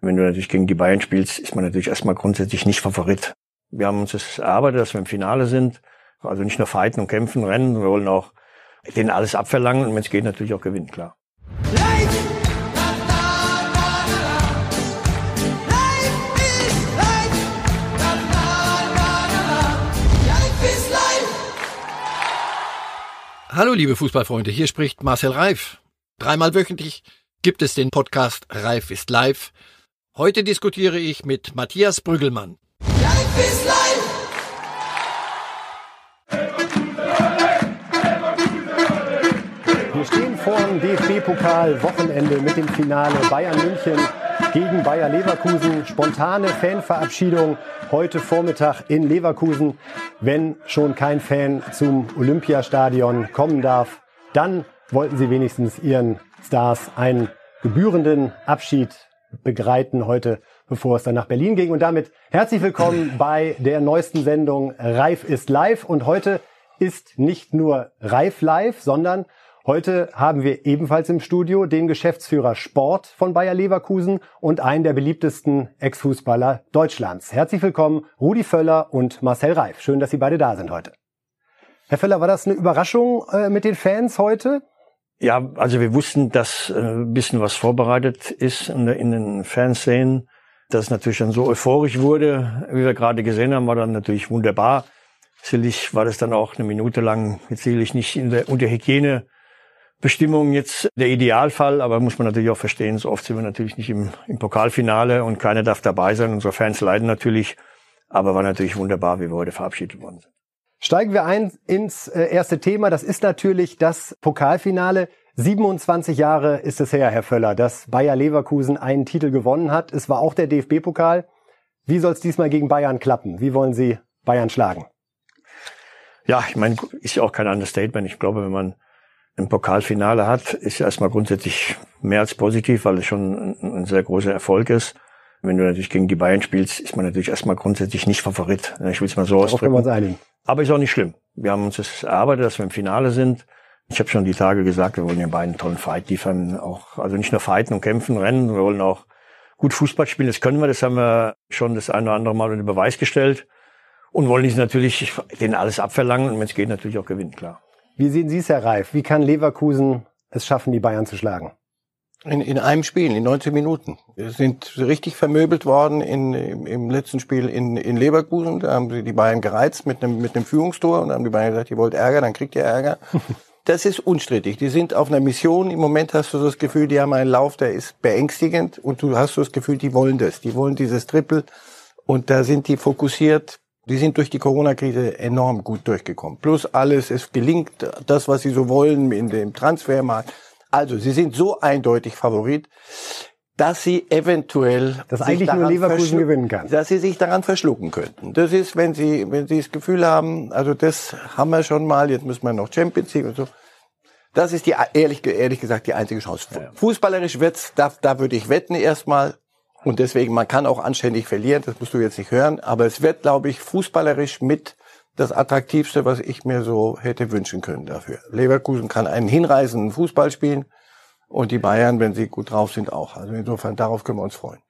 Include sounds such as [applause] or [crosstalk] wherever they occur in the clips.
Wenn du natürlich gegen die Bayern spielst, ist man natürlich erstmal grundsätzlich nicht Favorit. Wir haben uns das erarbeitet, dass wir im Finale sind. Also nicht nur fighten und kämpfen, rennen, wir wollen auch denen alles abverlangen und wenn es geht, natürlich auch gewinnen, klar. Hallo liebe Fußballfreunde, hier spricht Marcel Reif. Dreimal wöchentlich gibt es den Podcast Reif ist live. Heute diskutiere ich mit Matthias Brüggelmann. Reif ist live! Wir stehen vor dem DFB-Pokal-Wochenende mit dem Finale Bayern München gegen Bayer Leverkusen. Spontane Fanverabschiedung heute Vormittag in Leverkusen. Wenn schon kein Fan zum Olympiastadion kommen darf, dann wollten sie wenigstens ihren Stars einen gebührenden Abschied begleiten heute, bevor es dann nach Berlin ging. Und damit herzlich willkommen [laughs] bei der neuesten Sendung Reif ist live. Und heute ist nicht nur Reif live, sondern Heute haben wir ebenfalls im Studio den Geschäftsführer Sport von Bayer Leverkusen und einen der beliebtesten Ex-Fußballer Deutschlands. Herzlich willkommen, Rudi Völler und Marcel Reif. Schön, dass Sie beide da sind heute. Herr Völler, war das eine Überraschung äh, mit den Fans heute? Ja, also wir wussten, dass äh, ein bisschen was vorbereitet ist in, den Fanszenen. Dass es natürlich dann so euphorisch wurde, wie wir gerade gesehen haben, war dann natürlich wunderbar. Sicherlich war das dann auch eine Minute lang, jetzt sicherlich nicht in der, unter Hygiene Bestimmung jetzt der Idealfall, aber muss man natürlich auch verstehen, so oft sind wir natürlich nicht im, im Pokalfinale und keiner darf dabei sein. Unsere Fans leiden natürlich, aber war natürlich wunderbar, wie wir heute verabschiedet worden sind. Steigen wir ein ins äh, erste Thema. Das ist natürlich das Pokalfinale. 27 Jahre ist es her, Herr Völler, dass Bayer Leverkusen einen Titel gewonnen hat. Es war auch der DFB-Pokal. Wie soll es diesmal gegen Bayern klappen? Wie wollen Sie Bayern schlagen? Ja, ich meine, ist ja auch kein Understatement. Ich glaube, wenn man ein Pokalfinale hat, ist erstmal grundsätzlich mehr als positiv, weil es schon ein, ein, sehr großer Erfolg ist. Wenn du natürlich gegen die Bayern spielst, ist man natürlich erstmal grundsätzlich nicht Favorit. Ich will es mal so ausdrücken. wir uns einigen. Aber ist auch nicht schlimm. Wir haben uns das erarbeitet, dass wir im Finale sind. Ich habe schon die Tage gesagt, wir wollen den beiden tollen Fight liefern. Auch, also nicht nur fighten und kämpfen, rennen, wir wollen auch gut Fußball spielen. Das können wir, das haben wir schon das eine oder andere Mal unter Beweis gestellt. Und wollen dies natürlich denen alles abverlangen und wenn es geht, natürlich auch gewinnen, klar. Wie sehen Sie es, Herr Reif? Wie kann Leverkusen es schaffen, die Bayern zu schlagen? In, in einem Spiel, in 19 Minuten. Wir sind richtig vermöbelt worden in, im, im letzten Spiel in, in Leverkusen. Da haben sie die Bayern gereizt mit einem, mit einem Führungstor und haben die Bayern gesagt, ihr wollt Ärger, dann kriegt ihr Ärger. [laughs] Das ist unstrittig. Die sind auf einer Mission. Im Moment hast du das Gefühl, die haben einen Lauf, der ist beängstigend und du hast so das Gefühl, die wollen das. Die wollen dieses Triple und da sind die fokussiert die sind durch die Corona-Krise enorm gut durchgekommen. Plus alles, es gelingt das, was sie so wollen in dem Transfermarkt. Also, sie sind so eindeutig Favorit, dass sie eventuell dass eigentlich nur Leverkusen gewinnen kann. Dass sie sich daran verschlucken könnten. Das ist, wenn sie, wenn sie das Gefühl haben, also das haben wir schon mal, jetzt müssen wir noch Champions League und so. Das ist die, ehrlich, ehrlich gesagt, die einzige Chance. Fußballerisch wird's, da, da würde ich wetten erstmal. Und deswegen, man kann auch anständig verlieren, das musst du jetzt nicht hören, aber es wird, glaube ich, fußballerisch mit das attraktivste, was ich mir so hätte wünschen können dafür. Leverkusen kann einen hinreißenden Fußball spielen und die Bayern, wenn sie gut drauf sind, auch. Also insofern, darauf können wir uns freuen.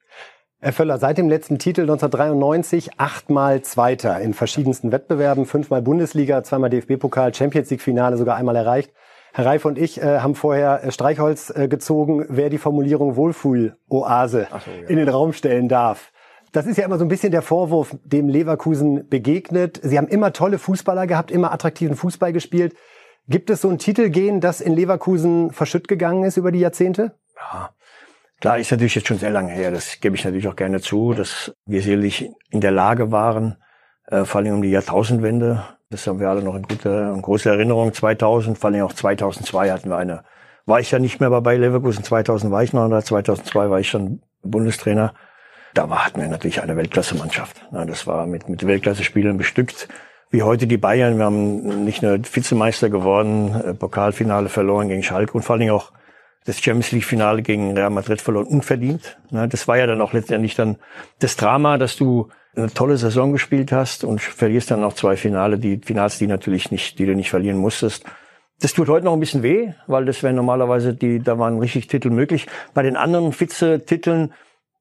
Herr Völler, seit dem letzten Titel 1993 achtmal Zweiter in verschiedensten Wettbewerben, fünfmal Bundesliga, zweimal DFB-Pokal, Champions League-Finale sogar einmal erreicht. Herr Reif und ich äh, haben vorher äh, Streichholz äh, gezogen, wer die Formulierung Wohlfühl-Oase so, ja. in den Raum stellen darf. Das ist ja immer so ein bisschen der Vorwurf, dem Leverkusen begegnet. Sie haben immer tolle Fußballer gehabt, immer attraktiven Fußball gespielt. Gibt es so ein Titelgehen, das in Leverkusen verschütt gegangen ist über die Jahrzehnte? Ja, klar, ist natürlich jetzt schon sehr lange her. Das gebe ich natürlich auch gerne zu, dass wir sicherlich in der Lage waren, äh, vor allem um die Jahrtausendwende, das haben wir alle noch in guter und großer Erinnerung. 2000, vor allem auch 2002 hatten wir eine. War ich ja nicht mehr bei Leverkusen. 2000 war ich noch da. 2002 war ich schon Bundestrainer. Da war, hatten wir natürlich eine Weltklasse-Mannschaft. Das war mit, mit Weltklasse-Spielern bestückt. Wie heute die Bayern. Wir haben nicht nur Vizemeister geworden, äh, Pokalfinale verloren gegen Schalke und vor allem auch das Champions League Finale gegen Real Madrid verloren, unverdient. Das war ja dann auch letztendlich dann das Drama, dass du eine tolle Saison gespielt hast und verlierst dann noch zwei Finale, die Finals, die natürlich nicht, die du nicht verlieren musstest. Das tut heute noch ein bisschen weh, weil das wären normalerweise die, da waren richtig Titel möglich. Bei den anderen Vize-Titeln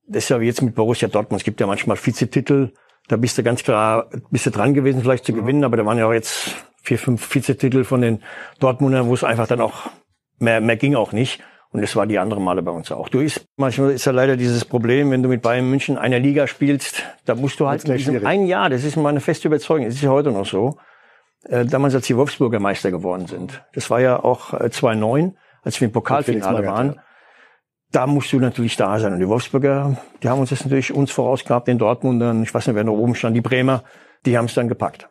das ist ja wie jetzt mit Borussia Dortmund. Es gibt ja manchmal Vizetitel. Da bist du ganz klar, bist du dran gewesen, vielleicht zu gewinnen, aber da waren ja auch jetzt vier, fünf Vizetitel von den Dortmundern, wo es einfach dann auch mehr, mehr ging auch nicht. Und das war die andere Male bei uns auch. Du ist, manchmal ist ja leider dieses Problem, wenn du mit Bayern München einer Liga spielst, da musst du halt in diesem ein Jahr, das ist meine feste Überzeugung, das ist ja heute noch so, äh, damals als die Wolfsburger Meister geworden sind. Das war ja auch äh, 2009, als wir im Pokalfinale waren. Da musst du natürlich da sein. Und die Wolfsburger, die haben uns das natürlich uns vorausgehabt, den Dortmundern, ich weiß nicht, wer noch oben stand, die Bremer, die haben es dann gepackt.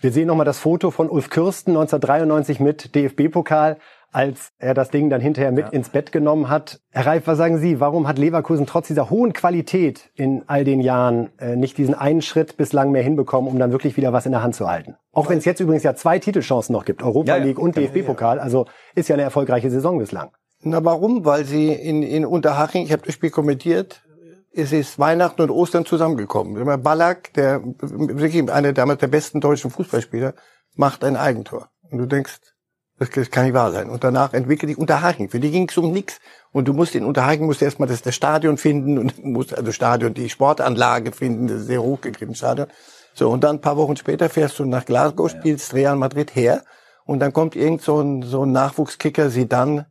Wir sehen nochmal das Foto von Ulf Kürsten 1993 mit DFB-Pokal als er das Ding dann hinterher mit ja. ins Bett genommen hat. Herr Reif, was sagen Sie? Warum hat Leverkusen trotz dieser hohen Qualität in all den Jahren äh, nicht diesen einen Schritt bislang mehr hinbekommen, um dann wirklich wieder was in der Hand zu halten? Auch wenn es jetzt übrigens ja zwei Titelchancen noch gibt, Europa League ja, und DFB-Pokal. Also ist ja eine erfolgreiche Saison bislang. Na warum? Weil sie in, in Unterhaching, ich habe das Spiel kommentiert, es ist Weihnachten und Ostern zusammengekommen. Ballack, der wirklich einer damals der besten deutschen Fußballspieler, macht ein Eigentor. Und du denkst, das, kann nicht wahr sein. Und danach entwickelt sich Unterhaching. Für die ging es um nichts. Und du musst in Unterhaching musst erstmal das, das Stadion finden und [laughs] musst also Stadion, die Sportanlage finden, das sehr hochgegriffen Stadion. So, und dann ein paar Wochen später fährst du nach Glasgow, spielst Real Madrid her und dann kommt irgend so ein, so ein Nachwuchskicker, sie dann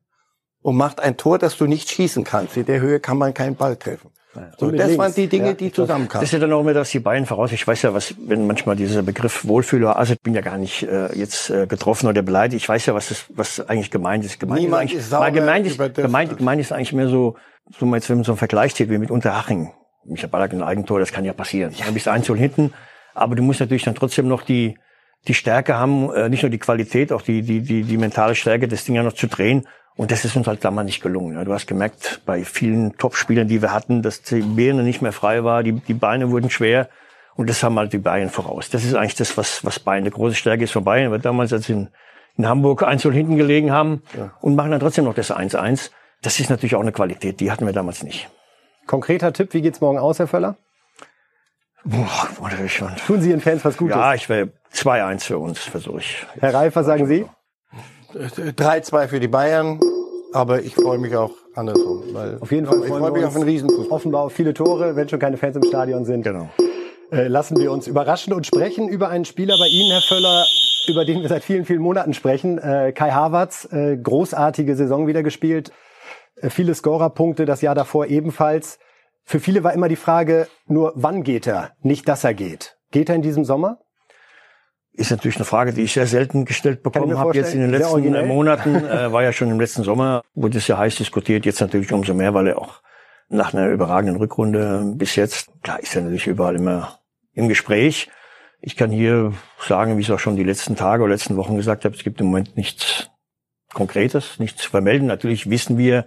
und macht ein Tor, das du nicht schießen kannst. In der Höhe kann man keinen Ball treffen. So, das links. waren die Dinge, ja, die zusammenkamen. Das ist ja dann auch immer, dass die beiden voraus. Ich weiß ja, was, wenn manchmal dieser Begriff Wohlfühler, also ich bin ja gar nicht äh, jetzt äh, getroffen oder beleidigt. Ich weiß ja, was das, was eigentlich gemeint ist. Gemeint Niemand ist, sauber gemeint ist, gemeint, gemeint ist eigentlich mehr so, so mal jetzt, wenn man so einen Vergleich zieht wie mit Unterhaching. Michael Ballack ein Eigentor, das kann ja passieren. Ja. Dann bist du eins hinten, aber du musst natürlich dann trotzdem noch die die Stärke haben, äh, nicht nur die Qualität, auch die die die die mentale Stärke, das Ding ja noch zu drehen. Und das ist uns halt damals nicht gelungen. Du hast gemerkt, bei vielen Topspielern, die wir hatten, dass die Birne nicht mehr frei war, die, die Beine wurden schwer. Und das haben halt die Bayern voraus. Das ist eigentlich das, was, was Bayern eine große Stärke ist von Bayern. Weil damals, als sie in, in Hamburg 1 hinten gelegen haben ja. und machen dann trotzdem noch das 1-1. Das ist natürlich auch eine Qualität, die hatten wir damals nicht. Konkreter Tipp, wie geht's morgen aus, Herr Völler? Boah, ich schon. Tun Sie Ihren Fans was Gutes? Ja, ich wäre 2-1 für uns, versuche ich. Herr Reifer, sagen Sie? 3-2 für die Bayern, aber ich freue mich auch andersrum. Weil auf jeden Fall ich freue mich auf einen Riesenfußball. Offenbar auf viele Tore, wenn schon keine Fans im Stadion sind. Genau. Äh, lassen wir uns überraschen und sprechen über einen Spieler bei Ihnen, Herr Völler, über den wir seit vielen, vielen Monaten sprechen. Äh, Kai Havertz, äh, großartige Saison wieder gespielt, äh, viele Scorerpunkte, das Jahr davor ebenfalls. Für viele war immer die Frage, nur wann geht er, nicht dass er geht. Geht er in diesem Sommer? Ist natürlich eine Frage, die ich sehr selten gestellt bekommen habe jetzt in den letzten Monaten. [laughs] Äh, war ja schon im letzten Sommer, wurde es ja heiß diskutiert, jetzt natürlich umso mehr, weil er auch nach einer überragenden Rückrunde bis jetzt, klar ist er natürlich überall immer im Gespräch. Ich kann hier sagen, wie ich es auch schon die letzten Tage oder letzten Wochen gesagt habe, es gibt im Moment nichts Konkretes, nichts zu vermelden. Natürlich wissen wir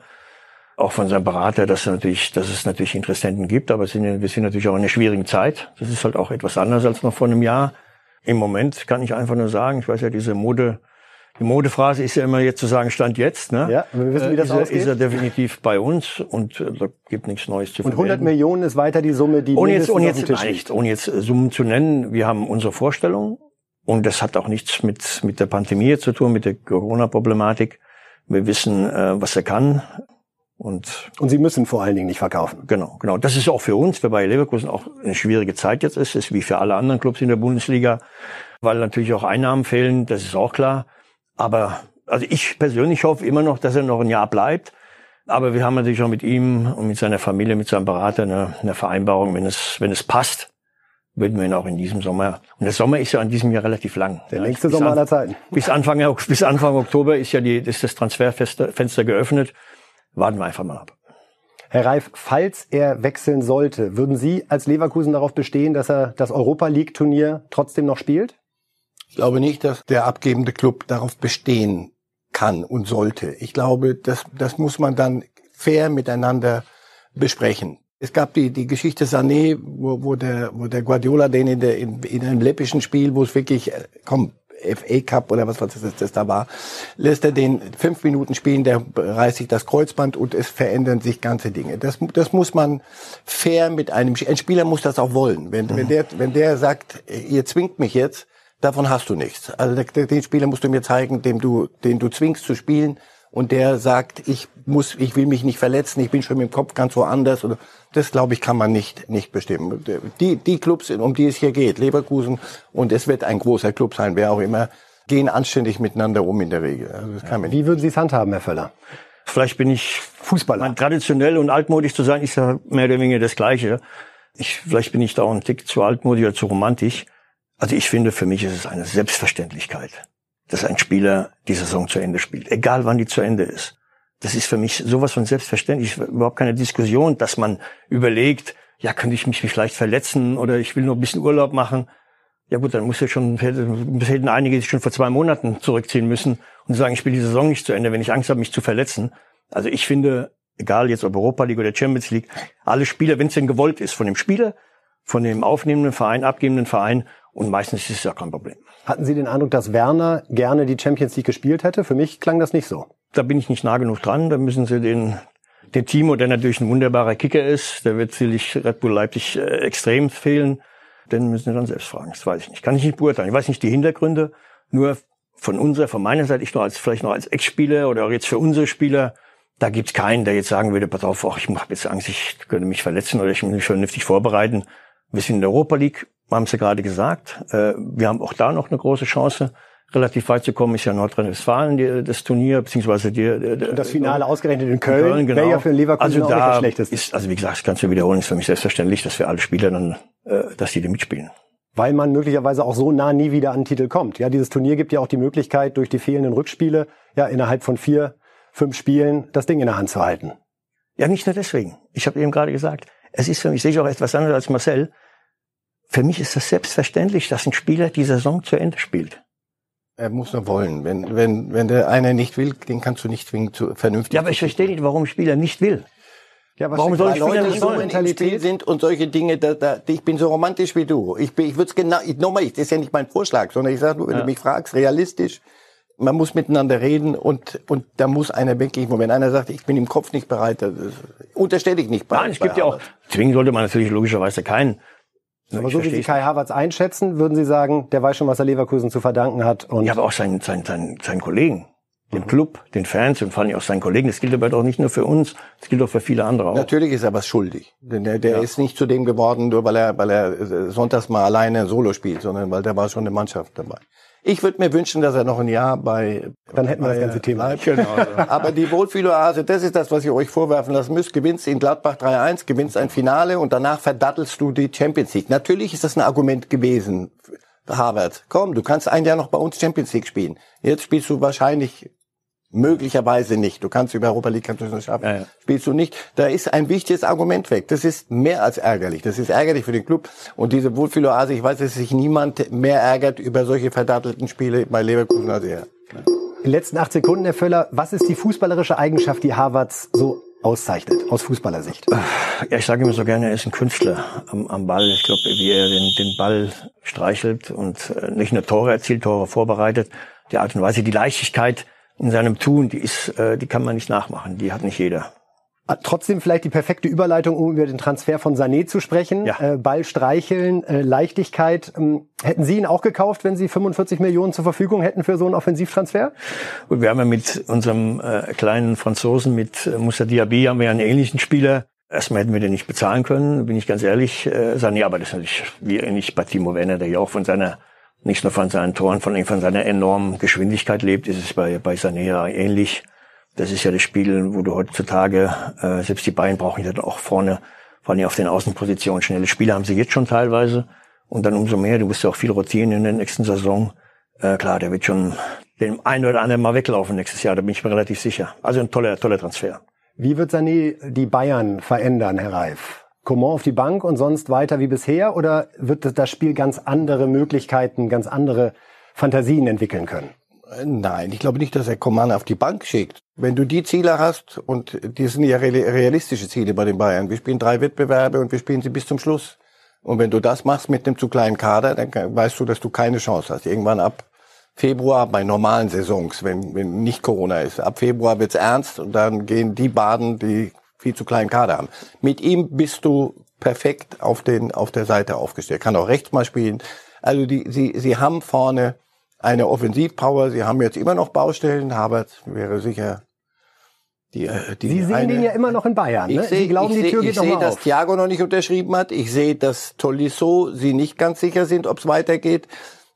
auch von seinem Berater, dass, er natürlich, dass es natürlich Interessenten gibt, aber sind, wir sind natürlich auch in einer schwierigen Zeit. Das ist halt auch etwas anders als noch vor einem Jahr. Im Moment kann ich einfach nur sagen, ich weiß ja, diese Mode, die Modephrase ist ja immer jetzt zu sagen, Stand jetzt. Ne? Ja, wir wissen, wie das äh, ist, ausgeht. Ist er definitiv bei uns und äh, da gibt nichts Neues zu Und 100 Millionen ist weiter die Summe, die ohne jetzt, ohne jetzt, nicht, ohne jetzt äh, Summen zu nennen. Wir haben unsere Vorstellung und das hat auch nichts mit, mit der Pandemie zu tun, mit der Corona-Problematik. Wir wissen, äh, was er kann. Und, und Sie müssen vor allen Dingen nicht verkaufen. Genau, genau. Das ist auch für uns, für Bayer Leverkusen auch eine schwierige Zeit jetzt ist, ist wie für alle anderen Clubs in der Bundesliga, weil natürlich auch Einnahmen fehlen, das ist auch klar. Aber also ich persönlich hoffe immer noch, dass er noch ein Jahr bleibt. Aber wir haben natürlich auch mit ihm und mit seiner Familie, mit seinem Berater eine, eine Vereinbarung, wenn es, wenn es passt, würden wir ihn auch in diesem Sommer. Und der Sommer ist ja an diesem Jahr relativ lang. Der längste Sommer aller Zeiten. Bis Anfang, [laughs] bis Anfang Oktober ist ja die, ist das Transferfenster geöffnet warten wir einfach mal ab. Herr Reif, falls er wechseln sollte, würden Sie als Leverkusen darauf bestehen, dass er das Europa League Turnier trotzdem noch spielt? Ich glaube nicht, dass der abgebende Club darauf bestehen kann und sollte. Ich glaube, das, das muss man dann fair miteinander besprechen. Es gab die, die Geschichte Sané, wo, wo, der, wo der Guardiola den in, der, in, in einem läppischen Spiel, wo es wirklich, äh, komm, FA Cup oder was, was das, das da war, lässt er den fünf Minuten spielen, der reißt sich das Kreuzband und es verändern sich ganze Dinge. Das, das muss man fair mit einem, ein Spieler muss das auch wollen. Wenn, mhm. wenn der, wenn der sagt, ihr zwingt mich jetzt, davon hast du nichts. Also den Spieler musst du mir zeigen, dem du, den du zwingst zu spielen und der sagt, ich muss, ich will mich nicht verletzen, ich bin schon mit dem Kopf ganz woanders. Oder das glaube ich kann man nicht nicht bestimmen. Die die Clubs, um die es hier geht, Leverkusen und es wird ein großer Club sein, wer auch immer, gehen anständig miteinander um in der Regel. Also das kann man Wie würden Sie es handhaben, Herr Völler? Vielleicht bin ich Fußballer. Mein, traditionell und altmodisch zu sein ist ja mehr oder weniger das Gleiche. Ich, vielleicht bin ich da auch ein Tick zu altmodisch oder zu romantisch. Also ich finde, für mich ist es eine Selbstverständlichkeit dass ein Spieler die Saison zu Ende spielt, egal wann die zu Ende ist. Das ist für mich sowas von selbstverständlich, überhaupt keine Diskussion, dass man überlegt, ja, könnte ich mich vielleicht verletzen oder ich will nur ein bisschen Urlaub machen. Ja gut, dann muss ja schon, hätten einige sich schon vor zwei Monaten zurückziehen müssen und sagen, ich spiele die Saison nicht zu Ende, wenn ich Angst habe, mich zu verletzen. Also ich finde, egal jetzt ob Europa League oder Champions League, alle Spieler, wenn es denn gewollt ist, von dem Spieler, von dem aufnehmenden Verein, abgebenden Verein, und meistens ist es ja kein Problem. Hatten Sie den Eindruck, dass Werner gerne die Champions League gespielt hätte? Für mich klang das nicht so. Da bin ich nicht nah genug dran. Da müssen Sie den, den Timo, der natürlich ein wunderbarer Kicker ist, der wird sicherlich Red Bull Leipzig äh, extrem fehlen. Den müssen Sie dann selbst fragen. Das weiß ich nicht. Kann ich nicht beurteilen. Ich weiß nicht die Hintergründe. Nur von unserer, von meiner Seite, ich nur als, vielleicht noch als Ex-Spieler oder auch jetzt für unsere Spieler, da gibt's keinen, der jetzt sagen würde, pass auf, ach, ich habe jetzt Angst, ich könnte mich verletzen oder ich muss mich vernünftig vorbereiten. Wir sind in der Europa League, wir haben es ja gerade gesagt. Äh, wir haben auch da noch eine große Chance, relativ weit zu kommen. Ist ja Nordrhein-Westfalen das Turnier, beziehungsweise die, das Finale ausgerechnet in Köln, Köln genau. wäre ja für Leverkusen also da auch Ist, also wie gesagt, das kannst du wiederholen, ist für mich selbstverständlich, dass wir alle Spieler dann, äh, dass die da mitspielen weil man möglicherweise auch so nah nie wieder an den Titel kommt. Ja, dieses Turnier gibt ja auch die Möglichkeit, durch die fehlenden Rückspiele, ja, innerhalb von vier, fünf Spielen das Ding in der Hand zu halten. Ja, nicht nur deswegen. Ich habe eben gerade gesagt, es ist für mich, sehe ich auch etwas anderes als Marcel. Für mich ist das selbstverständlich, dass ein Spieler die Saison zu Ende spielt. Er muss nur wollen. Wenn, wenn, wenn der eine nicht will, den kannst du nicht zwingen zu vernünftig. Ja, aber ich verstehe nicht, warum ein Spieler nicht will. Ja, was warum soll ein Spieler nicht so Mentalität sind und solche Dinge, da, da, ich bin so romantisch wie du. Ich, bin, ich würde es genau, ich, nochmal, das ist ja nicht mein Vorschlag, sondern ich sage nur, wenn ja. du mich fragst, realistisch, man muss miteinander reden und, und da muss einer wirklich, wenn einer sagt, ich bin im Kopf nicht bereit, das unterstelle ich nicht bereit. Nein, es gibt ja auch, zwingen sollte man natürlich logischerweise keinen aber so wie Sie Kai Havertz einschätzen, würden Sie sagen, der weiß schon, was er Leverkusen zu verdanken hat. Und ja, aber auch seinen, seinen, seinen, seinen Kollegen, dem mhm. Club, den Fans und vor allem auch seinen Kollegen. Das gilt aber doch nicht nur für uns, das gilt auch für viele andere auch. Natürlich ist er was schuldig. Denn der, der ja. ist nicht zu dem geworden, nur weil er, weil er äh, sonntags mal alleine Solo spielt, sondern weil da war schon eine Mannschaft dabei. Ich würde mir wünschen, dass er noch ein Jahr bei. Dann hätten wir das ganze Thema. Bleibt. Genau. [laughs] Aber die Wohlfühloase, das ist das, was ihr euch vorwerfen lassen müsst. Gewinnst in Gladbach 3-1, gewinnst ein Finale und danach verdattelst du die Champions League. Natürlich ist das ein Argument gewesen. Harvard, komm, du kannst ein Jahr noch bei uns Champions League spielen. Jetzt spielst du wahrscheinlich Möglicherweise nicht. Du kannst über Europa League kannst du es schaffen. Ja, ja. Spielst du nicht. Da ist ein wichtiges Argument weg. Das ist mehr als ärgerlich. Das ist ärgerlich für den Club. Und diese Wohlfühloase, ich weiß, dass sich niemand mehr ärgert über solche verdattelten Spiele bei Leverkusen als er. In den letzten acht Sekunden, Herr Völler, was ist die fußballerische Eigenschaft, die Harvards so auszeichnet, aus Fußballersicht? Ja, ich sage immer so gerne, er ist ein Künstler am, am Ball. Ich glaube, wie er den, den Ball streichelt und äh, nicht nur Tore erzielt, Tore vorbereitet. Die Art und Weise, die Leichtigkeit, in seinem Tun, die ist, äh, die kann man nicht nachmachen. Die hat nicht jeder. Ah, trotzdem vielleicht die perfekte Überleitung, um über den Transfer von Sané zu sprechen. Ja. Äh, Ball streicheln, äh, Leichtigkeit. Ähm, hätten Sie ihn auch gekauft, wenn Sie 45 Millionen zur Verfügung hätten für so einen Offensivtransfer? Wir haben ja mit unserem äh, kleinen Franzosen, mit äh, Moussa Diaby, haben wir einen ähnlichen Spieler. Erstmal hätten wir den nicht bezahlen können, bin ich ganz ehrlich. Äh, Sané, aber das ist natürlich wie ähnlich bei Timo Werner, der ja auch von seiner nicht nur von seinen Toren, von, von seiner enormen Geschwindigkeit lebt, ist es bei, bei Sanea ähnlich. Das ist ja das Spiel, wo du heutzutage, äh, selbst die Bayern brauchen ja auch vorne, vor allem auf den Außenpositionen schnelle Spiele haben sie jetzt schon teilweise. Und dann umso mehr, du wirst ja auch viel rotieren in der nächsten Saison. Äh, klar, der wird schon den einen oder anderen mal weglaufen nächstes Jahr, da bin ich mir relativ sicher. Also ein toller, toller Transfer. Wie wird Sané die Bayern verändern, Herr Reif? Coman auf die Bank und sonst weiter wie bisher? Oder wird das Spiel ganz andere Möglichkeiten, ganz andere Fantasien entwickeln können? Nein, ich glaube nicht, dass er Coman auf die Bank schickt. Wenn du die Ziele hast, und die sind ja realistische Ziele bei den Bayern, wir spielen drei Wettbewerbe und wir spielen sie bis zum Schluss. Und wenn du das machst mit einem zu kleinen Kader, dann weißt du, dass du keine Chance hast. Irgendwann ab Februar bei normalen Saisons, wenn, wenn nicht Corona ist. Ab Februar wird's ernst und dann gehen die baden, die viel zu kleinen Kader haben. Mit ihm bist du perfekt auf den auf der Seite aufgestellt. Kann auch rechts mal spielen. Also die sie sie haben vorne eine Offensivpower. Sie haben jetzt immer noch Baustellen. Habert wäre sicher Die, äh, die Sie sehen eine, den ja immer noch in Bayern. Ne? Ich seh, Sie glauben, ich die Tür seh, geht ich noch sehe, mal dass auf. Thiago noch nicht unterschrieben hat. Ich sehe, dass Tolisso sie nicht ganz sicher sind, ob es weitergeht.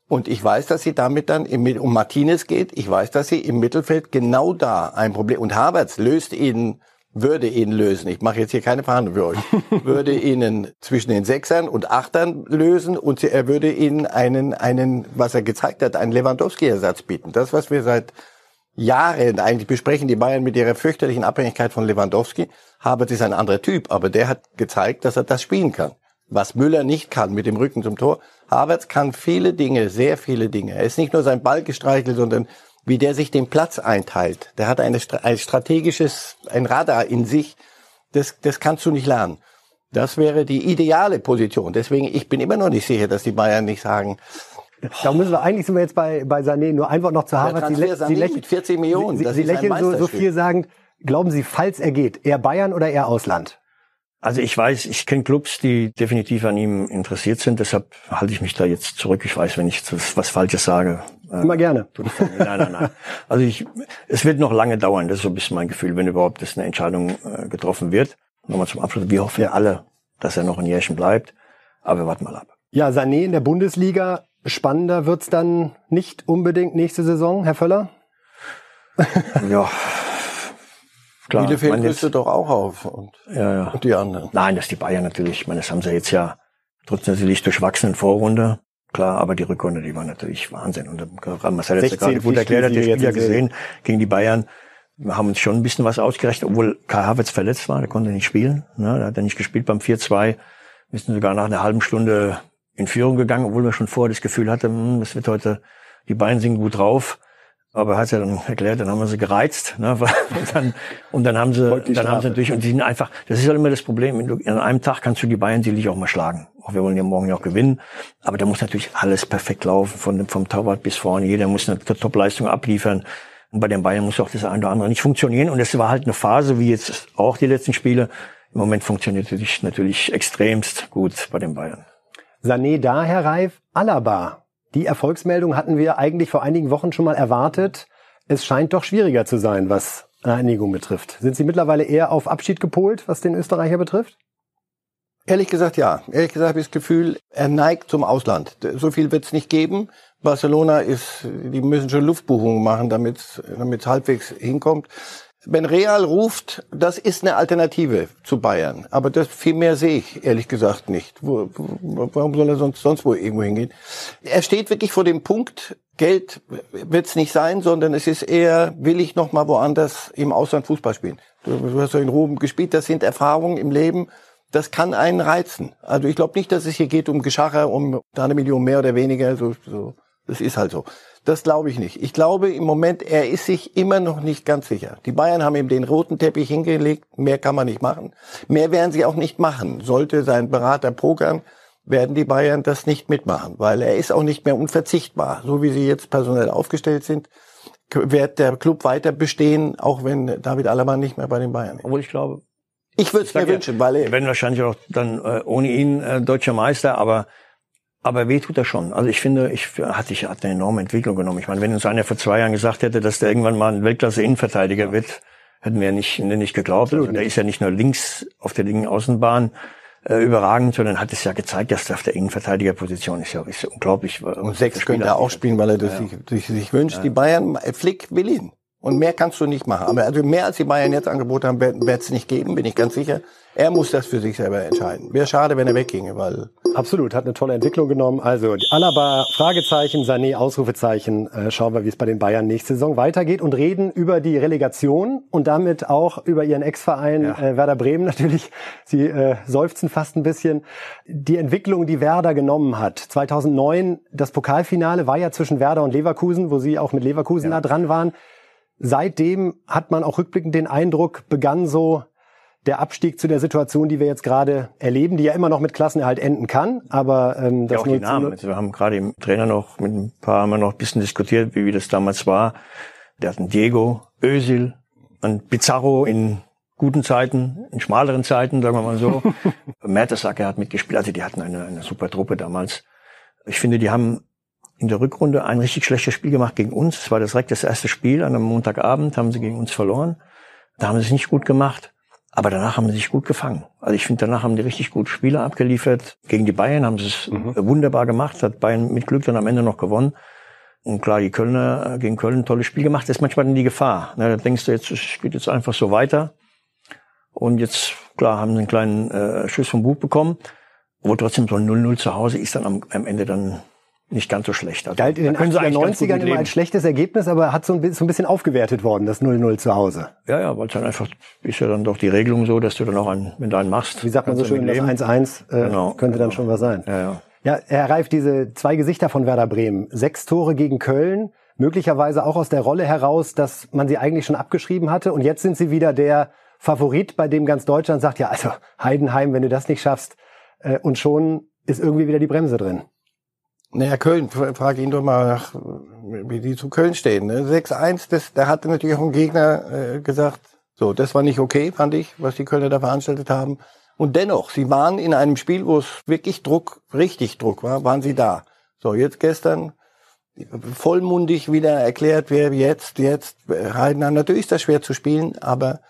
Und ich weiß, dass sie damit dann im, um Martinez geht. Ich weiß, dass sie im Mittelfeld genau da ein Problem. Und Havertz löst ihnen, würde ihn lösen. Ich mache jetzt hier keine Verhandlung für euch. [laughs] würde ihnen zwischen den Sechsern und Achtern lösen und er würde ihnen einen, einen, was er gezeigt hat, einen Lewandowski-Ersatz bieten. Das, was wir seit Jahren eigentlich besprechen die Bayern mit ihrer fürchterlichen Abhängigkeit von Lewandowski. Havertz ist ein anderer Typ, aber der hat gezeigt, dass er das spielen kann. Was Müller nicht kann mit dem Rücken zum Tor. Havertz kann viele Dinge, sehr viele Dinge. Er ist nicht nur sein Ball gestreichelt, sondern wie der sich den Platz einteilt. Der hat eine, ein strategisches, ein Radar in sich. Das, das kannst du nicht lernen. Das wäre die ideale Position. Deswegen, ich bin immer noch nicht sicher, dass die Bayern nicht sagen, Da müssen wir eigentlich sind wir jetzt bei bei Sané. Nur ein Wort noch zu Harvard. Transfer Sané mit 40 Millionen, Sie, Sie lächeln so, so viel sagend. Glauben Sie, falls er geht, eher Bayern oder eher Ausland? Also ich weiß, ich kenne Clubs, die definitiv an ihm interessiert sind. Deshalb halte ich mich da jetzt zurück. Ich weiß, wenn ich was Falsches sage. äh, Immer gerne. Nein, nein, nein. Also ich, es wird noch lange dauern. Das ist so ein bisschen mein Gefühl, wenn überhaupt das eine Entscheidung äh, getroffen wird. Nochmal zum Abschluss. Wir hoffen ja alle, dass er noch ein Jährchen bleibt. Aber wir warten mal ab. Ja, Sané in der Bundesliga. Spannender wird's dann nicht unbedingt nächste Saison, Herr Völler? Ja, klar. Bielefeld rüstet doch auch auf und, ja, ja. und die anderen. Nein, das ist die Bayern natürlich. Ich meine, das haben sie jetzt ja trotz natürlich durchwachsenen Vorrunde. Klar, aber die Rückrunde, die war natürlich Wahnsinn. Und gerade Marcel hat ja 16 gerade gut erklärt, hat Spieler jetzt gesehen. gegen die Bayern. Wir haben uns schon ein bisschen was ausgerechnet, obwohl Kai Havertz verletzt war, der konnte nicht spielen. Ne, der hat ja nicht gespielt beim 4-2. Wir sind sogar nach einer halben Stunde in Führung gegangen, obwohl wir schon vorher das Gefühl hatten, hm, das wird heute, die Bayern sind gut drauf. Aber er hat ja dann erklärt, dann haben wir sie gereizt, ne? [laughs] und dann, und dann haben sie, die dann haben sie natürlich, und die sind einfach, das ist halt immer das Problem, an einem Tag kannst du die Bayern sicherlich auch mal schlagen. Auch wir wollen ja morgen ja auch gewinnen. Aber da muss natürlich alles perfekt laufen, von, dem- vom Torwart bis vorne. Jeder muss eine Top-Leistung abliefern. Und bei den Bayern muss auch das eine oder andere nicht funktionieren. Und es war halt eine Phase, wie jetzt auch die letzten Spiele. Im Moment funktioniert natürlich, natürlich extremst gut bei den Bayern. Sané da, Herr Reif, Alaba. Die Erfolgsmeldung hatten wir eigentlich vor einigen Wochen schon mal erwartet. Es scheint doch schwieriger zu sein, was Einigung betrifft. Sind Sie mittlerweile eher auf Abschied gepolt, was den Österreicher betrifft? Ehrlich gesagt, ja. Ehrlich gesagt habe ich das Gefühl, er neigt zum Ausland. So viel wird es nicht geben. Barcelona ist, die müssen schon Luftbuchungen machen, damit es halbwegs hinkommt. Wenn Real ruft, das ist eine Alternative zu Bayern. Aber das viel mehr sehe ich ehrlich gesagt nicht. Wo, wo, warum soll er sonst, sonst wo irgendwo hingehen? Er steht wirklich vor dem Punkt, Geld wird es nicht sein, sondern es ist eher, will ich noch mal woanders im Ausland Fußball spielen. Du, du hast ja in Rom gespielt, das sind Erfahrungen im Leben, das kann einen reizen. Also ich glaube nicht, dass es hier geht um Geschacher, um da eine Million mehr oder weniger. So, so. Das ist halt so. Das glaube ich nicht. Ich glaube im Moment, er ist sich immer noch nicht ganz sicher. Die Bayern haben ihm den roten Teppich hingelegt. Mehr kann man nicht machen. Mehr werden sie auch nicht machen. Sollte sein Berater pokern, werden die Bayern das nicht mitmachen, weil er ist auch nicht mehr unverzichtbar. So wie sie jetzt personell aufgestellt sind, wird der Club weiter bestehen, auch wenn David Alaba nicht mehr bei den Bayern ist. Obwohl ich glaube, Ich würde es mir ja, wünschen, weil Wir er, werden wahrscheinlich auch dann äh, ohne ihn äh, deutscher Meister, aber aber weh tut er schon. Also ich finde, ich hatte ich hat eine enorme Entwicklung genommen. Ich meine, wenn uns einer vor zwei Jahren gesagt hätte, dass der irgendwann mal ein Weltklasse Innenverteidiger wird, hätten wir nicht nicht geglaubt. Also der ist ja nicht nur links auf der linken Außenbahn äh, überragend, sondern hat es ja gezeigt, dass auf der Innenverteidigerposition ist ja ist ja unglaublich. und sechs könnte er auch spielen, weil er das sich, sich, sich wünscht. Die Bayern, Flick will ihn. Und mehr kannst du nicht machen. Aber also mehr als die Bayern jetzt angeboten haben, wird es nicht geben, bin ich ganz sicher. Er muss das für sich selber entscheiden. Wäre schade, wenn er wegginge, weil Absolut, hat eine tolle Entwicklung genommen. Also Alaba, Fragezeichen, Sané, Ausrufezeichen. Äh, schauen wir, wie es bei den Bayern nächste Saison weitergeht und reden über die Relegation und damit auch über ihren Ex-Verein Ja. äh, Werder Bremen natürlich. Sie äh, seufzen fast ein bisschen. Die Entwicklung, die Werder genommen hat. 2009, das Pokalfinale war ja zwischen Werder und Leverkusen, wo Sie auch mit Leverkusen da dran waren. Seitdem hat man auch rückblickend den Eindruck, begann so der Abstieg zu der Situation, die wir jetzt gerade erleben, die ja immer noch mit Klassenerhalt enden kann, aber ähm, das ja, auch die 0 zu 0 Namen. Also wir haben gerade im Trainer noch mit ein paar haben wir noch ein bisschen diskutiert, wie, wie das damals war. Der hatten Diego, Özil, und Pizarro in guten Zeiten, in schmaleren Zeiten, sagen wir mal so. [laughs] Mertesacker hat mitgespielt, also die hatten eine, eine super Truppe damals. Ich finde, die haben in der Rückrunde ein richtig schlechtes Spiel gemacht gegen uns. Es war das direkt das erste Spiel an einem Montagabend, haben sie gegen uns verloren. Da haben sie es nicht gut gemacht. Aber danach haben sie sich gut gefangen. Also ich finde, danach haben die richtig gute Spiele abgeliefert. Gegen die Bayern haben sie es mhm. wunderbar gemacht. Hat Bayern mit Glück dann am Ende noch gewonnen. Und klar, die Kölner äh, gegen Köln ein tolles Spiel gemacht. Das ist manchmal dann die Gefahr. Ne, da denkst du, jetzt es geht jetzt einfach so weiter. Und jetzt, klar, haben sie einen kleinen äh, Schuss vom Bug bekommen. Aber trotzdem so ein 0-0 zu Hause ist dann am, am Ende dann nicht ganz so schlecht. Also, Galt in den 80er, 90ern immer als schlechtes Ergebnis, aber hat so ein, so ein bisschen aufgewertet worden, das 0-0 zu Hause. Ja, ja, weil es dann einfach, ist ja dann doch die Regelung so, dass du dann auch einen, wenn du einen machst. Wie sagt man so schön, das 1-1 äh, genau, könnte dann genau. schon was sein. Ja, ja. Ja, Herr Reif, diese zwei Gesichter von Werder Bremen. Sechs Tore gegen Köln, möglicherweise auch aus der Rolle heraus, dass man sie eigentlich schon abgeschrieben hatte. Und jetzt sind sie wieder der Favorit, bei dem ganz Deutschland sagt, ja, also Heidenheim, wenn du das nicht schaffst. Äh, und schon ist irgendwie wieder die Bremse drin. Naja, Köln, frage ihn doch mal nach, wie die zu Köln stehen. Ne? 6-1, das, da hatte natürlich auch ein Gegner äh, gesagt, so, das war nicht okay, fand ich, was die Kölner da veranstaltet haben. Und dennoch, sie waren in einem Spiel, wo es wirklich Druck, richtig Druck war, waren sie da. So, jetzt gestern vollmundig wieder erklärt, wer jetzt, jetzt, Heidenheim, natürlich ist das schwer zu spielen, aber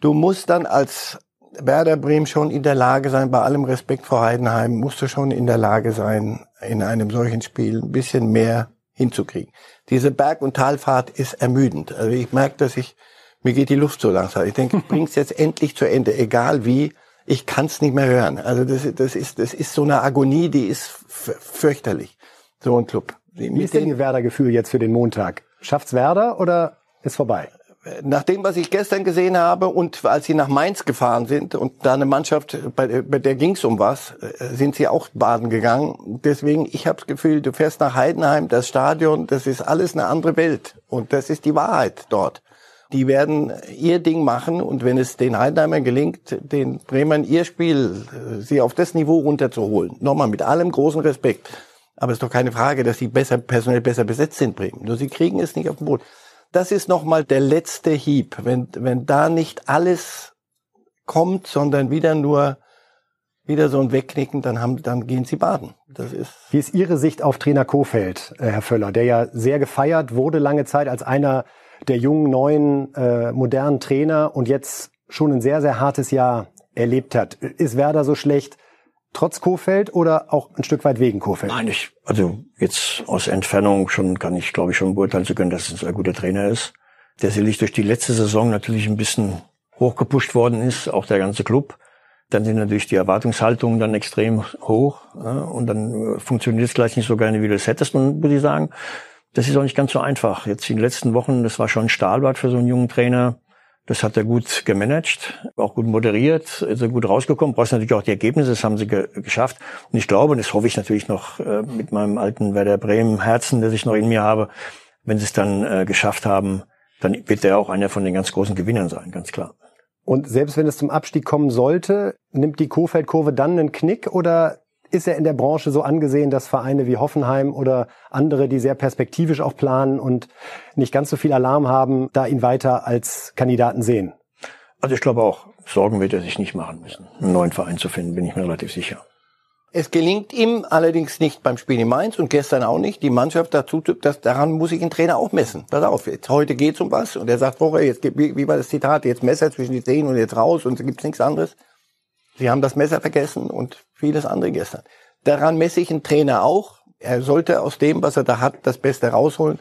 du musst dann als Werder Bremen schon in der Lage sein, bei allem Respekt vor Heidenheim, musst du schon in der Lage sein, in einem solchen Spiel ein bisschen mehr hinzukriegen. Diese Berg- und Talfahrt ist ermüdend. Also ich merke, dass ich, mir geht die Luft so langsam. Ich denke, ich [laughs] bring's jetzt endlich zu Ende, egal wie. Ich kann's nicht mehr hören. Also das, das ist, das ist so eine Agonie, die ist fürchterlich. So ein Club. Wie ist denn Ihr Werder-Gefühl jetzt für den Montag? Schafft's Werder oder ist vorbei? Nach dem, was ich gestern gesehen habe und als sie nach Mainz gefahren sind und da eine Mannschaft, bei, bei der ging es um was, äh, sind sie auch baden gegangen. Deswegen, ich habe das Gefühl, du fährst nach Heidenheim, das Stadion, das ist alles eine andere Welt und das ist die Wahrheit dort. Die werden ihr Ding machen und wenn es den Heidenheimern gelingt, den Bremern ihr Spiel, äh, sie auf das Niveau runterzuholen, nochmal mit allem großen Respekt, aber es ist doch keine Frage, dass sie besser personell besser besetzt sind, Bremen. Nur sie kriegen es nicht auf den Boden das ist nochmal der letzte Hieb. Wenn, wenn da nicht alles kommt, sondern wieder nur wieder so ein Wegknicken, dann haben, dann gehen sie baden. Das ist. Wie ist Ihre Sicht auf Trainer Kofeld, äh, Herr Völler, der ja sehr gefeiert wurde lange Zeit als einer der jungen, neuen, äh, modernen Trainer und jetzt schon ein sehr, sehr hartes Jahr erlebt hat. Ist Werder so schlecht? Trotz Kofeld oder auch ein Stück weit wegen Kofeld? Nein, ich, also jetzt aus Entfernung schon kann ich, glaube ich, schon beurteilen zu können, dass es ein sehr guter Trainer ist. Der sicherlich durch die letzte Saison natürlich ein bisschen hochgepusht worden ist, auch der ganze Club. Dann sind natürlich die Erwartungshaltungen dann extrem hoch ja, und dann äh, funktioniert es gleich nicht so gerne, wie du es hättest, und würde ich sagen. Das ist auch nicht ganz so einfach. Jetzt in den letzten Wochen, das war schon ein Stahlbad für so einen jungen Trainer. Das hat er gut gemanagt, auch gut moderiert, ist er gut rausgekommen. Brauchst natürlich auch die Ergebnisse, das haben sie ge geschafft. Und ich glaube, und das hoffe ich natürlich noch äh, mit meinem alten Werder Bremen Herzen, das ich noch in mir habe, wenn sie es dann äh, geschafft haben, dann wird er auch einer von den ganz großen Gewinnern sein, ganz klar. Und selbst wenn es zum Abstieg kommen sollte, nimmt die Kofeld-Kurve dann einen Knick oder ist er in der Branche so angesehen, dass Vereine wie Hoffenheim oder andere, die sehr perspektivisch auch planen und nicht ganz so viel Alarm haben, da ihn weiter als Kandidaten sehen? Also ich glaube auch, Sorgen wird er sich nicht machen müssen, einen neuen Verein zu finden, bin ich mir relativ sicher. Es gelingt ihm allerdings nicht beim Spiel in Mainz und gestern auch nicht. Die Mannschaft dazu, das, daran muss ich den Trainer auch messen. Pass auf, jetzt, heute geht's um was und er sagt, Woche, jetzt, wie, wie war das Zitat, jetzt Messer zwischen die Zehen und jetzt raus und gibt's nichts anderes. Sie haben das Messer vergessen und vieles andere gestern. Daran messe ich einen Trainer auch. Er sollte aus dem, was er da hat, das Beste rausholen.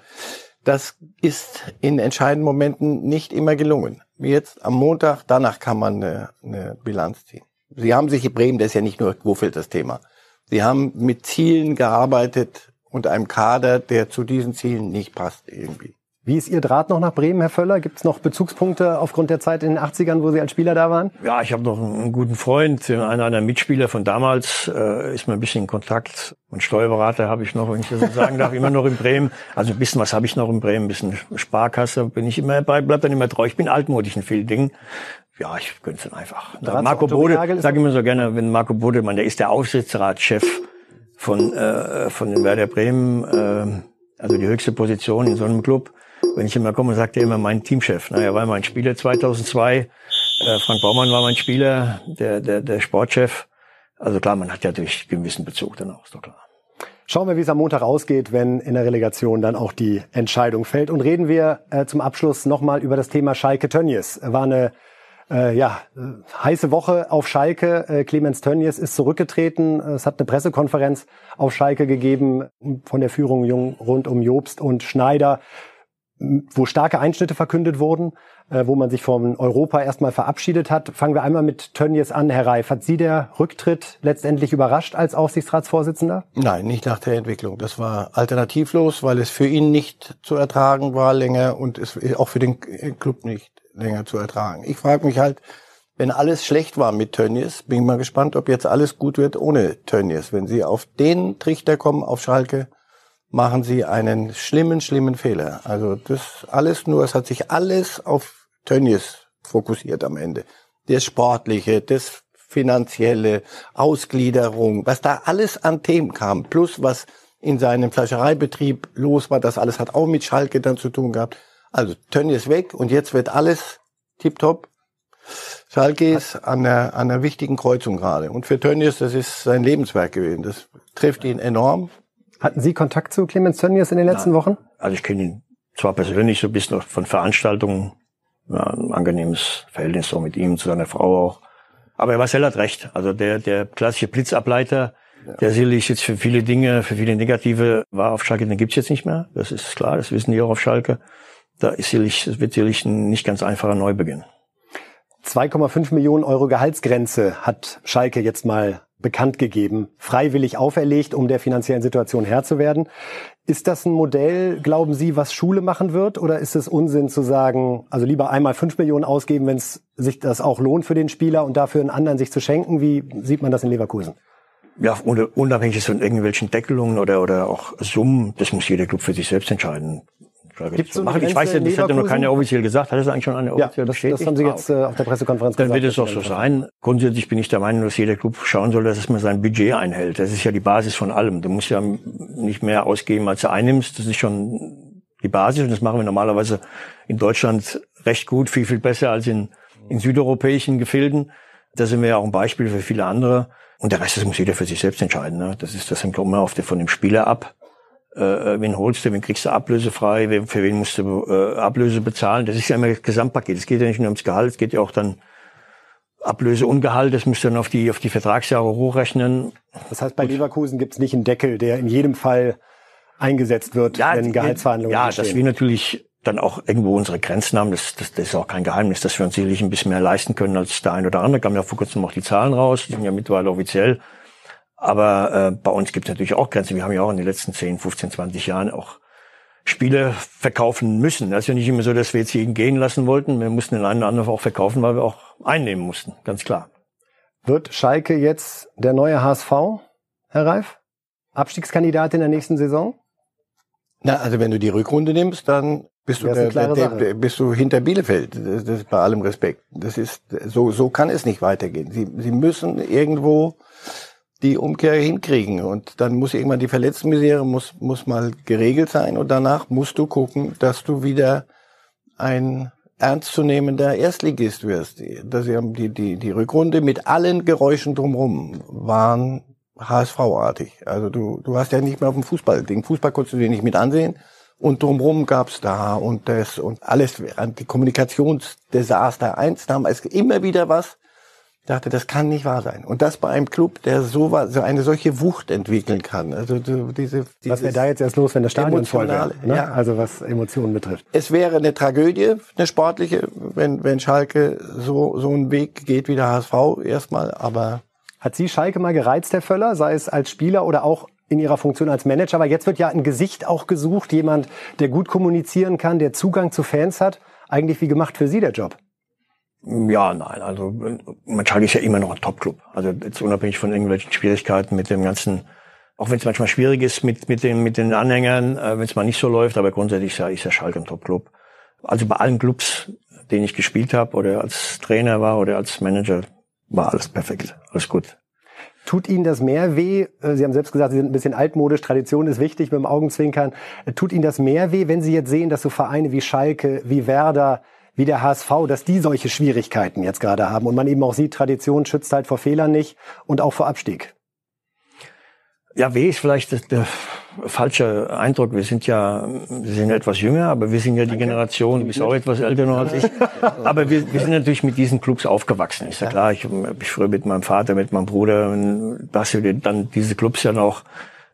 Das ist in entscheidenden Momenten nicht immer gelungen. Jetzt am Montag, danach kann man eine, eine Bilanz ziehen. Sie haben sich in Bremen, das ist ja nicht nur Wofeld das Thema. Sie haben mit Zielen gearbeitet und einem Kader, der zu diesen Zielen nicht passt irgendwie. Wie ist Ihr Draht noch nach Bremen, Herr Völler? Gibt es noch Bezugspunkte aufgrund der Zeit in den 80ern, wo Sie als Spieler da waren? Ja, ich habe noch einen guten Freund, einer einer Mitspieler von damals, äh, ist mir ein bisschen in Kontakt. Und Steuerberater habe ich noch, wenn ich das so sagen darf, immer noch in Bremen. Also ein bisschen was habe ich noch in Bremen, ein bisschen Sparkasse bin ich immer bleib dann immer treu. Ich bin altmodisch in vielen Dingen. Ja, ich gönn's dann einfach. Da Marco Bode, sage ich immer so gerne, wenn Marco Bode, man, der ist der Aufsichtsratschef von, äh, von den Werder Bremen, äh, also die höchste Position in so einem Club wenn ich immer komme, sagt er immer mein Teamchef. Na, er war mein Spieler 2002. Äh, Frank Baumann war mein Spieler, der, der, der Sportchef. Also klar, man hat ja durch gewissen Bezug dann auch, ist doch klar. Schauen wir, wie es am Montag ausgeht, wenn in der Relegation dann auch die Entscheidung fällt. Und reden wir äh, zum Abschluss nochmal über das Thema Schalke Tönnies. War eine äh, ja, äh, heiße Woche auf Schalke. Äh, Clemens Tönnies ist zurückgetreten. Es hat eine Pressekonferenz auf Schalke gegeben von der Führung rund um Jobst und Schneider wo starke Einschnitte verkündet wurden, äh, wo man sich vom Europa erstmal verabschiedet hat. Fangen wir einmal mit Tönnies an, Herr Reif. Hat Sie der Rücktritt letztendlich überrascht als Aufsichtsratsvorsitzender? Nein, nicht nach der Entwicklung. Das war alternativlos, weil es für ihn nicht zu ertragen war länger und es auch für den Club nicht länger zu ertragen. Ich frage mich halt, wenn alles schlecht war mit Tönnies, bin ich mal gespannt, ob jetzt alles gut wird ohne Tönnies. Wenn Sie auf den Trichter kommen, auf Schalke, machen sie einen schlimmen, schlimmen Fehler. Also das alles nur, es hat sich alles auf Tönnies fokussiert am Ende. Das Sportliche, das Finanzielle, Ausgliederung, was da alles an Themen kam, plus was in seinem Fleischereibetrieb los war, das alles hat auch mit Schalke dann zu tun gehabt. Also Tönnies weg und jetzt wird alles tiptop. Schalke ist an einer, an einer wichtigen Kreuzung gerade. Und für Tönnies, das ist sein Lebenswerk gewesen. Das trifft ihn enorm. Hatten Sie Kontakt zu Clemens Tönnies in den letzten Nein. Wochen? Also ich kenne ihn zwar persönlich so ein bisschen von Veranstaltungen, ja, ein angenehmes Verhältnis so mit ihm, zu seiner Frau auch. Aber er Marcel hat recht. Also der, der klassische Blitzableiter, ja. der sicherlich jetzt für viele Dinge, für viele Negative war auf Schalke, den gibt's jetzt nicht mehr. Das ist klar, das wissen die auch auf Schalke. Da ist sicherlich, das wird sicherlich ein nicht ganz einfacher Neubeginn. 2,5 Millionen Euro Gehaltsgrenze hat Schalke jetzt mal bekannt gegeben, freiwillig auferlegt, um der finanziellen Situation Herr zu werden. Ist das ein Modell, glauben Sie, was Schule machen wird? Oder ist es Unsinn zu sagen, also lieber einmal fünf Millionen ausgeben, wenn es sich das auch lohnt für den Spieler und dafür einen anderen sich zu schenken? Wie sieht man das in Leverkusen? Ja, unabhängig von irgendwelchen Deckelungen oder, oder auch Summen, das muss jeder Club für sich selbst entscheiden. Gibt's so machen. Ich weiß ja, das hat ja noch keiner offiziell gesagt. Hat es eigentlich schon eine offiziell ja, bestätigt? Das haben Sie jetzt äh, auf der Pressekonferenz Dann gesagt. Dann wird es auch so sein. Grundsätzlich bin ich der Meinung, dass jeder Club schauen soll, dass man sein Budget einhält. Das ist ja die Basis von allem. Du musst ja nicht mehr ausgeben, als du einnimmst. Das ist schon die Basis und das machen wir normalerweise in Deutschland recht gut, viel, viel besser als in, in südeuropäischen Gefilden. Da sind wir ja auch ein Beispiel für viele andere. Und der Rest, das muss jeder für sich selbst entscheiden. Ne? Das ist, das hängt immer auf der, von dem Spieler ab äh, wen holst du, wen kriegst du ablösefrei, für wen musst du äh, Ablöse bezahlen. Das ist ja immer das Gesamtpaket. Es geht ja nicht nur ums Gehalt, es geht ja auch dann Ablöse und Gehalt, das müsst ihr dann auf die, auf die Vertragsjahre hochrechnen. Das heißt, bei Gut. Leverkusen gibt es nicht einen Deckel, der in jedem Fall eingesetzt wird, ja, wenn Gehaltsverhandlungen Ja, entstehen. dass wir natürlich dann auch irgendwo unsere Grenzen haben, das, das, das ist auch kein Geheimnis, dass wir uns sicherlich ein bisschen mehr leisten können als der ein oder andere. Kamen ja vor kurzem auch die Zahlen raus, die sind ja mittlerweile offiziell. Aber äh, bei uns gibt es natürlich auch Grenzen. Wir haben ja auch in den letzten 10, 15, 20 Jahren auch Spiele verkaufen müssen. Das ist ja nicht immer so, dass wir jetzt jeden gehen lassen wollten. Wir mussten den einen oder anderen auch verkaufen, weil wir auch einnehmen mussten, ganz klar. Wird Schalke jetzt der neue HSV, Herr Reif? Abstiegskandidat in der nächsten Saison? Na, also wenn du die Rückrunde nimmst, dann bist du, der, der, der, bist du hinter Bielefeld. Das, das ist bei allem Respekt. Das ist so so kann es nicht weitergehen. Sie, sie müssen irgendwo die Umkehr hinkriegen. Und dann muss irgendwann die Verletztenmisere muss, muss mal geregelt sein und danach musst du gucken, dass du wieder ein ernstzunehmender Erstligist wirst. Dass die, die, die Rückrunde mit allen Geräuschen drumherum waren HSV-artig. Also du, du hast ja nicht mehr auf dem Fußball. Den Fußball konntest du dir nicht mit ansehen. Und drumherum gab's da und das und alles, die Kommunikationsdesaster eins, da haben es immer wieder was, dachte, das kann nicht wahr sein. Und das bei einem Club, der so, so eine solche Wucht entwickeln kann. Also diese, was wäre da jetzt erst los, wenn das Stadion voll wäre? Ne? Ja. Also was Emotionen betrifft. Es wäre eine Tragödie, eine sportliche, wenn, wenn Schalke so, so einen Weg geht wie der HSV erstmal, aber. Hat Sie Schalke mal gereizt, Herr Völler, sei es als Spieler oder auch in Ihrer Funktion als Manager? Aber jetzt wird ja ein Gesicht auch gesucht, jemand, der gut kommunizieren kann, der Zugang zu Fans hat. Eigentlich wie gemacht für Sie der Job? Ja, nein, also Schalke ist ja immer noch ein Top-Club. Also jetzt unabhängig von irgendwelchen Schwierigkeiten mit dem ganzen, auch wenn es manchmal schwierig ist mit, mit, den, mit den Anhängern, äh, wenn es mal nicht so läuft, aber grundsätzlich ist ja, ist ja Schalke ein Top-Club. Also bei allen Clubs, denen ich gespielt habe oder als Trainer war oder als Manager, war alles perfekt, alles gut. Tut Ihnen das mehr weh? Äh, Sie haben selbst gesagt, Sie sind ein bisschen altmodisch, Tradition ist wichtig mit dem Augenzwinkern. Tut Ihnen das mehr weh, wenn Sie jetzt sehen, dass so Vereine wie Schalke, wie Werder, wie der HSV, dass die solche Schwierigkeiten jetzt gerade haben und man eben auch sieht, Tradition schützt halt vor Fehlern nicht und auch vor Abstieg. Ja, W ist vielleicht der, falsche Eindruck. Wir sind ja, wir sind etwas jünger, aber wir sind ja die Generation, du bist auch etwas älter noch als ich. [laughs] Aber wir, wir sind natürlich mit diesen Clubs aufgewachsen. Ist ja klar, ich ich früher mit meinem Vater, mit meinem Bruder, hast du dann diese Clubs ja noch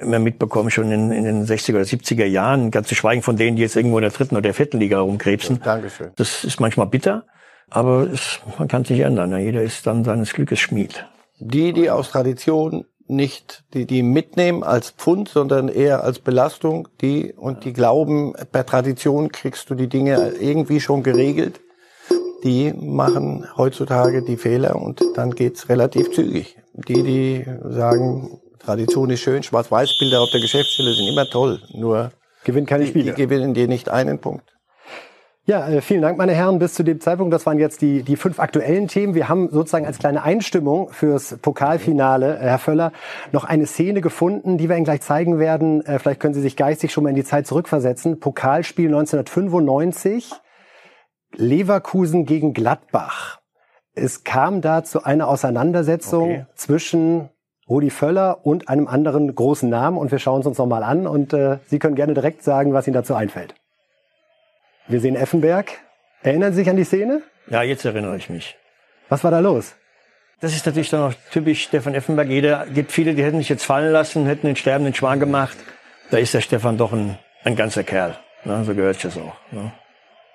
immer mitbekommen, schon in, in den 60er oder 70er Jahren, ganz zu schweigen von denen, die jetzt irgendwo in der dritten oder der vierten Liga rumkrebsen. Dankeschön. Das ist manchmal bitter, aber es, man kann sich ändern. Jeder ist dann seines Glückes Schmied. Die, die aus Tradition nicht die, die mitnehmen als Pfund, sondern eher als Belastung, die und die glauben, per Tradition kriegst du die Dinge irgendwie schon geregelt. Die machen heutzutage die Fehler und dann geht's relativ zügig. Die, die sagen, Tradition ist schön, Schwarz-Weiß-Bilder auf der Geschäftsstelle sind immer toll, nur gewinnen keine Spiele. Die, die gewinnen dir nicht einen Punkt. Ja, äh, vielen Dank, meine Herren. Bis zu dem Zeitpunkt, das waren jetzt die, die fünf aktuellen Themen. Wir haben sozusagen als kleine Einstimmung fürs Pokalfinale, äh, Herr Völler, noch eine Szene gefunden, die wir Ihnen gleich zeigen werden. Äh, vielleicht können Sie sich geistig schon mal in die Zeit zurückversetzen. Pokalspiel 1995, Leverkusen gegen Gladbach. Es kam da zu einer Auseinandersetzung okay. zwischen Rudi Völler und einem anderen großen Namen und wir schauen es uns nochmal an und äh, Sie können gerne direkt sagen, was Ihnen dazu einfällt. Wir sehen Effenberg. Erinnern Sie sich an die Szene? Ja, jetzt erinnere ich mich. Was war da los? Das ist natürlich dann auch typisch Stefan Effenberg. Jeder, gibt viele, die hätten sich jetzt fallen lassen, hätten den sterbenden Schwan gemacht. Da ist der Stefan doch ein, ein ganzer Kerl. Ne? So gehört es auch. Ne?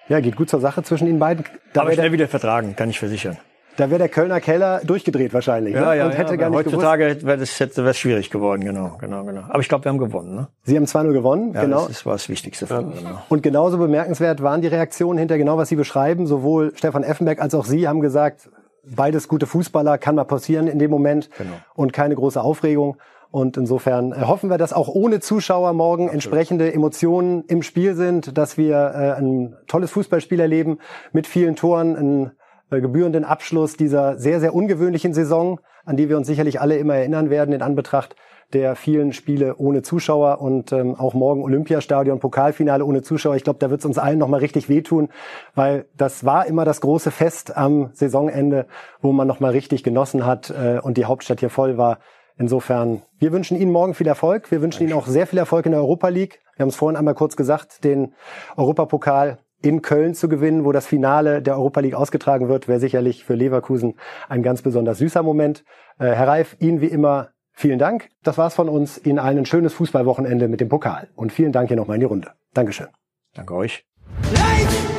Ja, geht gut zur Sache zwischen Ihnen beiden. Da Aber schnell wieder vertragen, kann ich versichern. Da wäre der Kölner Keller durchgedreht wahrscheinlich. Ja, ne? ja, und hätte ja, gar nicht heutzutage wäre das hätte wär's schwierig geworden, genau, genau, genau. Aber ich glaube, wir haben gewonnen. Ne? Sie haben 2-0 gewonnen, ja, genau. Das war das Wichtigste. Für uns, genau. Und genauso bemerkenswert waren die Reaktionen hinter genau, was Sie beschreiben. Sowohl Stefan Effenberg als auch Sie haben gesagt, beides gute Fußballer, kann mal passieren in dem Moment genau. und keine große Aufregung. Und insofern äh, hoffen wir, dass auch ohne Zuschauer morgen Absolut. entsprechende Emotionen im Spiel sind, dass wir äh, ein tolles Fußballspiel erleben mit vielen Toren, ein gebührenden Abschluss dieser sehr, sehr ungewöhnlichen Saison, an die wir uns sicherlich alle immer erinnern werden in Anbetracht der vielen Spiele ohne Zuschauer und ähm, auch morgen Olympiastadion, Pokalfinale ohne Zuschauer. Ich glaube, da wird es uns allen nochmal richtig wehtun, weil das war immer das große Fest am Saisonende, wo man nochmal richtig genossen hat äh, und die Hauptstadt hier voll war. Insofern, wir wünschen Ihnen morgen viel Erfolg. Wir wünschen Ihnen auch sehr viel Erfolg in der Europa League. Wir haben es vorhin einmal kurz gesagt, den Europapokal in Köln zu gewinnen, wo das Finale der Europa League ausgetragen wird, wäre sicherlich für Leverkusen ein ganz besonders süßer Moment. Äh, Herr Reif, Ihnen wie immer vielen Dank. Das war's von uns. Ihnen allen ein schönes Fußballwochenende mit dem Pokal. Und vielen Dank hier nochmal in die Runde. Dankeschön. Danke euch. Light!